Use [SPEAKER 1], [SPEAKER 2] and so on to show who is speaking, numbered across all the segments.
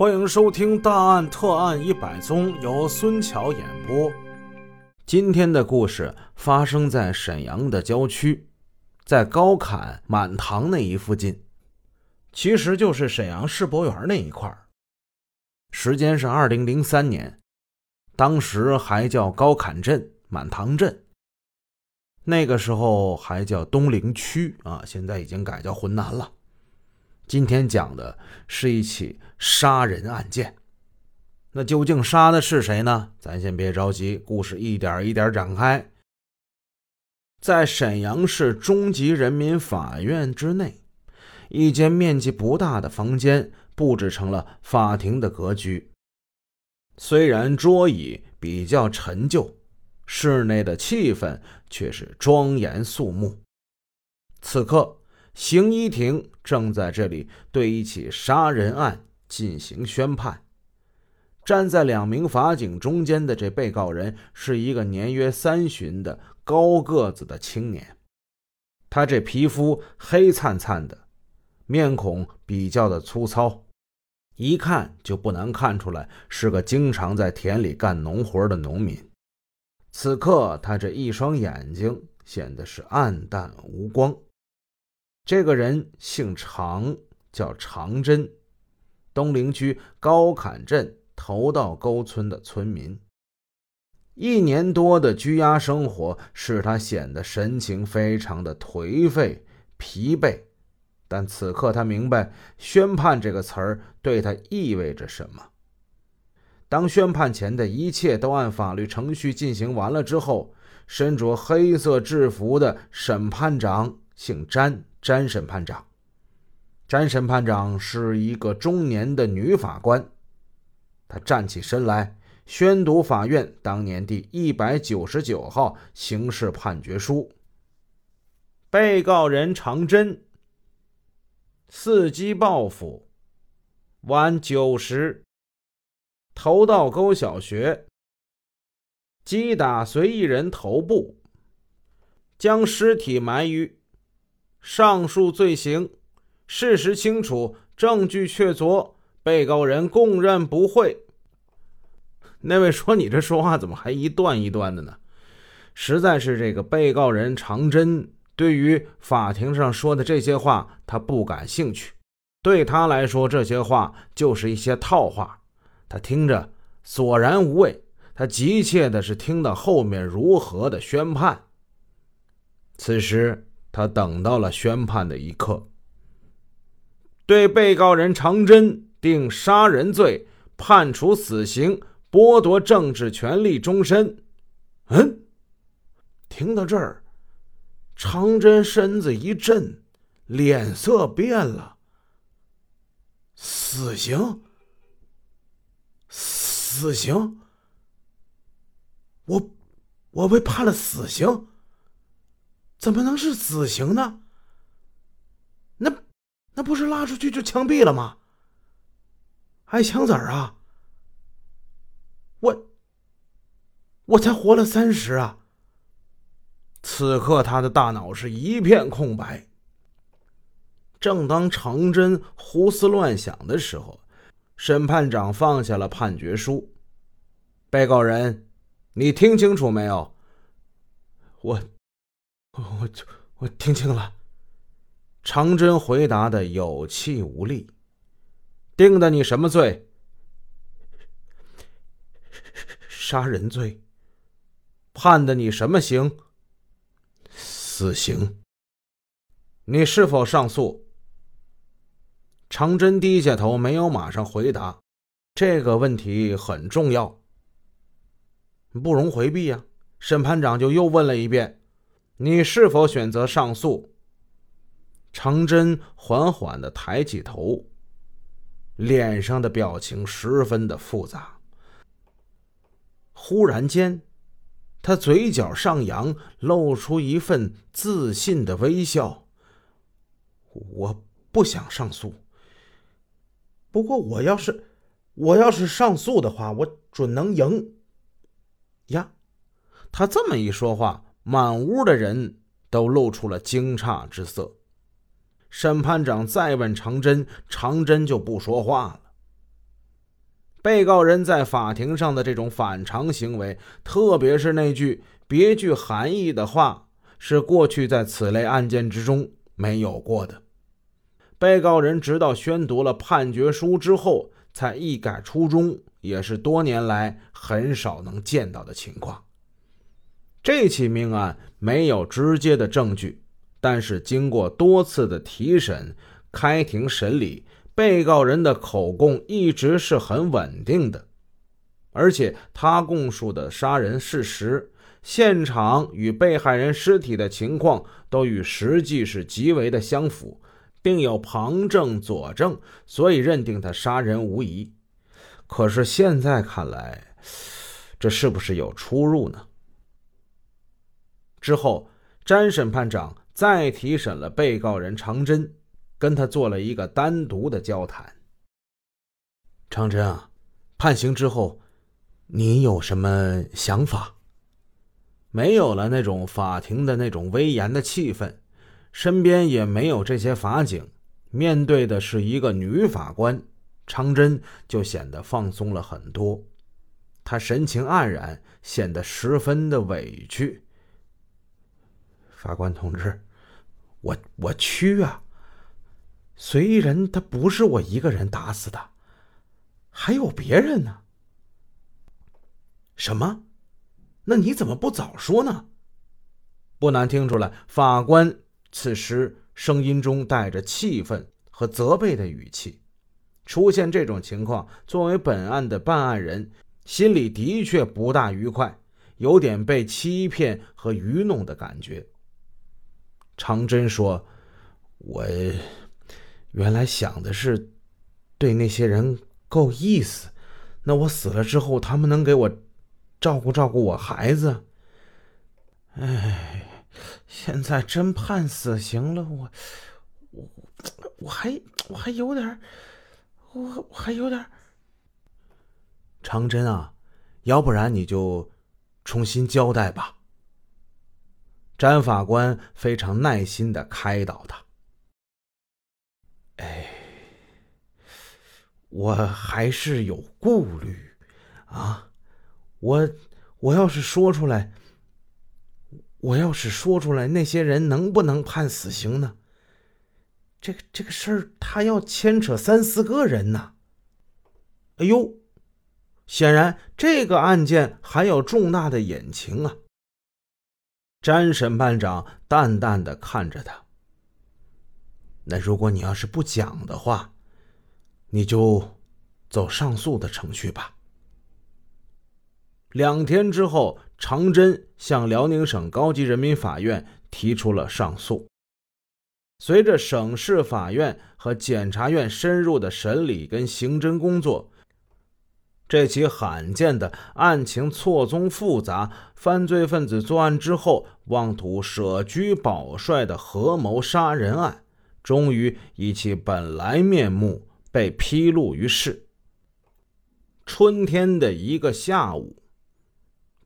[SPEAKER 1] 欢迎收听《大案特案一百宗》，由孙桥演播。今天的故事发生在沈阳的郊区，在高坎满塘那一附近，其实就是沈阳世博园那一块。时间是二零零三年，当时还叫高坎镇、满塘镇，那个时候还叫东陵区啊，现在已经改叫浑南了。今天讲的是一起杀人案件，那究竟杀的是谁呢？咱先别着急，故事一点一点展开。在沈阳市中级人民法院之内，一间面积不大的房间布置成了法庭的格局。虽然桌椅比较陈旧，室内的气氛却是庄严肃穆。此刻。刑一庭正在这里对一起杀人案进行宣判。站在两名法警中间的这被告人是一个年约三旬的高个子的青年，他这皮肤黑灿灿的，面孔比较的粗糙，一看就不难看出来是个经常在田里干农活的农民。此刻他这一双眼睛显得是暗淡无光。这个人姓常，叫常真，东陵区高坎镇头道沟村的村民。一年多的拘押生活使他显得神情非常的颓废、疲惫，但此刻他明白“宣判”这个词儿对他意味着什么。当宣判前的一切都按法律程序进行完了之后，身着黑色制服的审判长姓詹。詹审判长，詹审判长是一个中年的女法官。她站起身来，宣读法院当年第一百九十九号刑事判决书。被告人常真，伺机报复，晚九时，头道沟小学，击打随意人头部，将尸体埋于。上述罪行，事实清楚，证据确凿，被告人供认不讳。那位说：“你这说话怎么还一段一段的呢？”实在是这个被告人常真对于法庭上说的这些话，他不感兴趣。对他来说，这些话就是一些套话，他听着索然无味。他急切的是听到后面如何的宣判。此时。他等到了宣判的一刻，对被告人常真定杀人罪，判处死刑，剥夺政治权利终身。嗯，听到这儿，常真身子一震，脸色变了。死刑？死刑？我，我被判了死刑。怎么能是死刑呢？那那不是拉出去就枪毙了吗？挨枪子儿啊！我我才活了三十啊！此刻他的大脑是一片空白。正当程真胡思乱想的时候，审判长放下了判决书。被告人，你听清楚没有？我。我我听清了，长真回答的有气无力。定的你什么罪？杀人罪。判的你什么刑？死刑。你是否上诉？常真低下头，没有马上回答。这个问题很重要，不容回避呀。审判长就又问了一遍。你是否选择上诉？程真缓缓的抬起头，脸上的表情十分的复杂。忽然间，他嘴角上扬，露出一份自信的微笑。我不想上诉，不过我要是我要是上诉的话，我准能赢。呀，他这么一说话。满屋的人都露出了惊诧之色。审判长再问常真，常真就不说话了。被告人在法庭上的这种反常行为，特别是那句别具含义的话，是过去在此类案件之中没有过的。被告人直到宣读了判决书之后，才一改初衷，也是多年来很少能见到的情况。这起命案没有直接的证据，但是经过多次的提审、开庭审理。被告人的口供一直是很稳定的，而且他供述的杀人事实、现场与被害人尸体的情况都与实际是极为的相符，并有旁证佐证，所以认定他杀人无疑。可是现在看来，这是不是有出入呢？之后，詹审判长再提审了被告人常真。跟他做了一个单独的交谈。长真啊，判刑之后，你有什么想法？没有了那种法庭的那种威严的气氛，身边也没有这些法警，面对的是一个女法官，长真就显得放松了很多。他神情黯然，显得十分的委屈。法官同志，我我屈啊！虽然他不是我一个人打死的，还有别人呢。什么？那你怎么不早说呢？不难听出来，法官此时声音中带着气愤和责备的语气。出现这种情况，作为本案的办案人，心里的确不大愉快，有点被欺骗和愚弄的感觉。长真说：“我。”原来想的是对那些人够意思，那我死了之后，他们能给我照顾照顾我孩子。哎，现在真判死刑了，我我我还我还有点，我我还有点。长真啊，要不然你就重新交代吧。詹法官非常耐心的开导他。哎，我还是有顾虑啊！我我要是说出来，我要是说出来，那些人能不能判死刑呢？这个这个事儿，他要牵扯三四个人呢。哎呦，显然这个案件还有重大的隐情啊！詹审判长淡淡的看着他。那如果你要是不讲的话，你就走上诉的程序吧。两天之后，常真向辽宁省高级人民法院提出了上诉。随着省市法院和检察院深入的审理跟刑侦工作，这起罕见的案情错综复杂、犯罪分子作案之后妄图舍车保帅的合谋杀人案。终于以其本来面目被披露于世。春天的一个下午，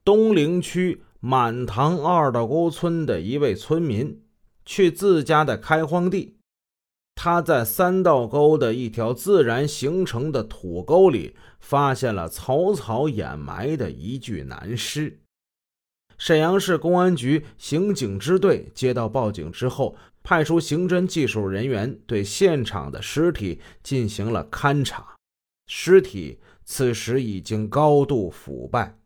[SPEAKER 1] 东陵区满塘二道沟村的一位村民去自家的开荒地，他在三道沟的一条自然形成的土沟里发现了草草掩埋的一具男尸。沈阳市公安局刑警支队接到报警之后。派出刑侦技术人员对现场的尸体进行了勘查，尸体此时已经高度腐败，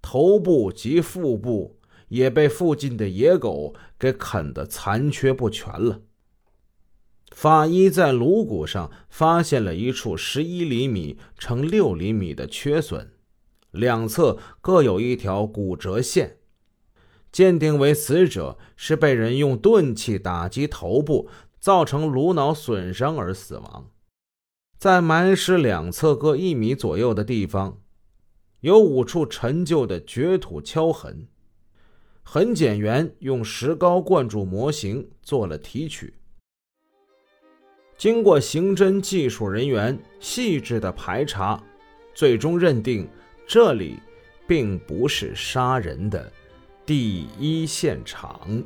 [SPEAKER 1] 头部及腹部也被附近的野狗给啃得残缺不全了。法医在颅骨上发现了一处十一厘米乘六厘米的缺损，两侧各有一条骨折线。鉴定为死者是被人用钝器打击头部，造成颅脑损伤而死亡。在埋尸两侧各一米左右的地方，有五处陈旧的掘土敲痕。痕检员用石膏灌注模型做了提取。经过刑侦技术人员细致的排查，最终认定这里并不是杀人的。第一现场。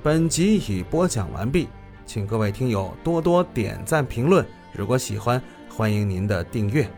[SPEAKER 1] 本集已播讲完毕，请各位听友多多点赞评论。如果喜欢，欢迎您的订阅。